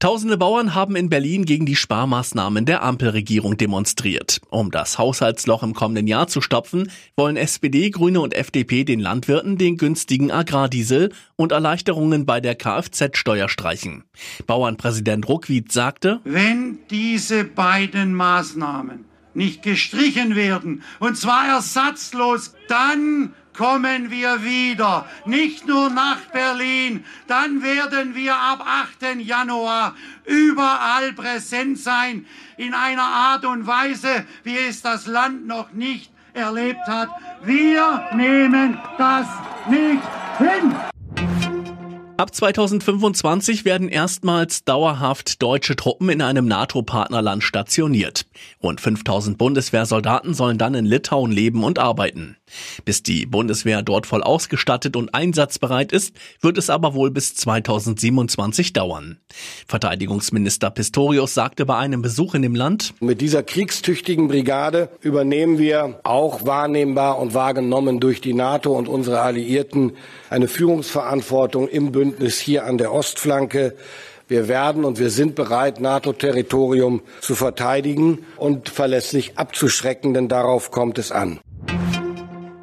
Tausende Bauern haben in Berlin gegen die Sparmaßnahmen der Ampelregierung demonstriert. Um das Haushaltsloch im kommenden Jahr zu stopfen, wollen SPD, Grüne und FDP den Landwirten den günstigen Agrardiesel und Erleichterungen bei der Kfz-Steuer streichen. Bauernpräsident Ruckwied sagte, wenn diese beiden Maßnahmen nicht gestrichen werden, und zwar ersatzlos, dann kommen wir wieder, nicht nur nach Berlin, dann werden wir ab 8. Januar überall präsent sein, in einer Art und Weise, wie es das Land noch nicht erlebt hat. Wir nehmen das nicht hin. Ab 2025 werden erstmals dauerhaft deutsche Truppen in einem NATO-Partnerland stationiert. Rund 5000 Bundeswehrsoldaten sollen dann in Litauen leben und arbeiten. Bis die Bundeswehr dort voll ausgestattet und einsatzbereit ist, wird es aber wohl bis 2027 dauern. Verteidigungsminister Pistorius sagte bei einem Besuch in dem Land, Mit dieser kriegstüchtigen Brigade übernehmen wir auch wahrnehmbar und wahrgenommen durch die NATO und unsere Alliierten eine Führungsverantwortung im Bündnis hier an der Ostflanke. Wir werden und wir sind bereit, NATO-Territorium zu verteidigen und verlässlich abzuschrecken, denn darauf kommt es an.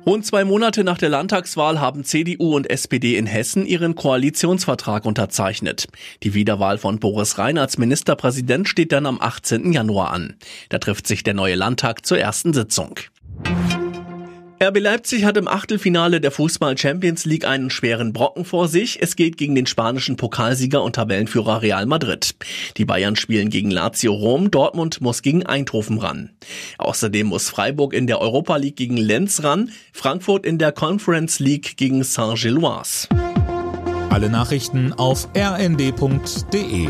Rund zwei Monate nach der Landtagswahl haben CDU und SPD in Hessen ihren Koalitionsvertrag unterzeichnet. Die Wiederwahl von Boris Rhein als Ministerpräsident steht dann am 18. Januar an. Da trifft sich der neue Landtag zur ersten Sitzung. RB Leipzig hat im Achtelfinale der Fußball Champions League einen schweren Brocken vor sich. Es geht gegen den spanischen Pokalsieger und Tabellenführer Real Madrid. Die Bayern spielen gegen Lazio Rom, Dortmund muss gegen Eindhoven ran. Außerdem muss Freiburg in der Europa League gegen Lenz ran, Frankfurt in der Conference League gegen Saint-Gilloise. Alle Nachrichten auf rnd.de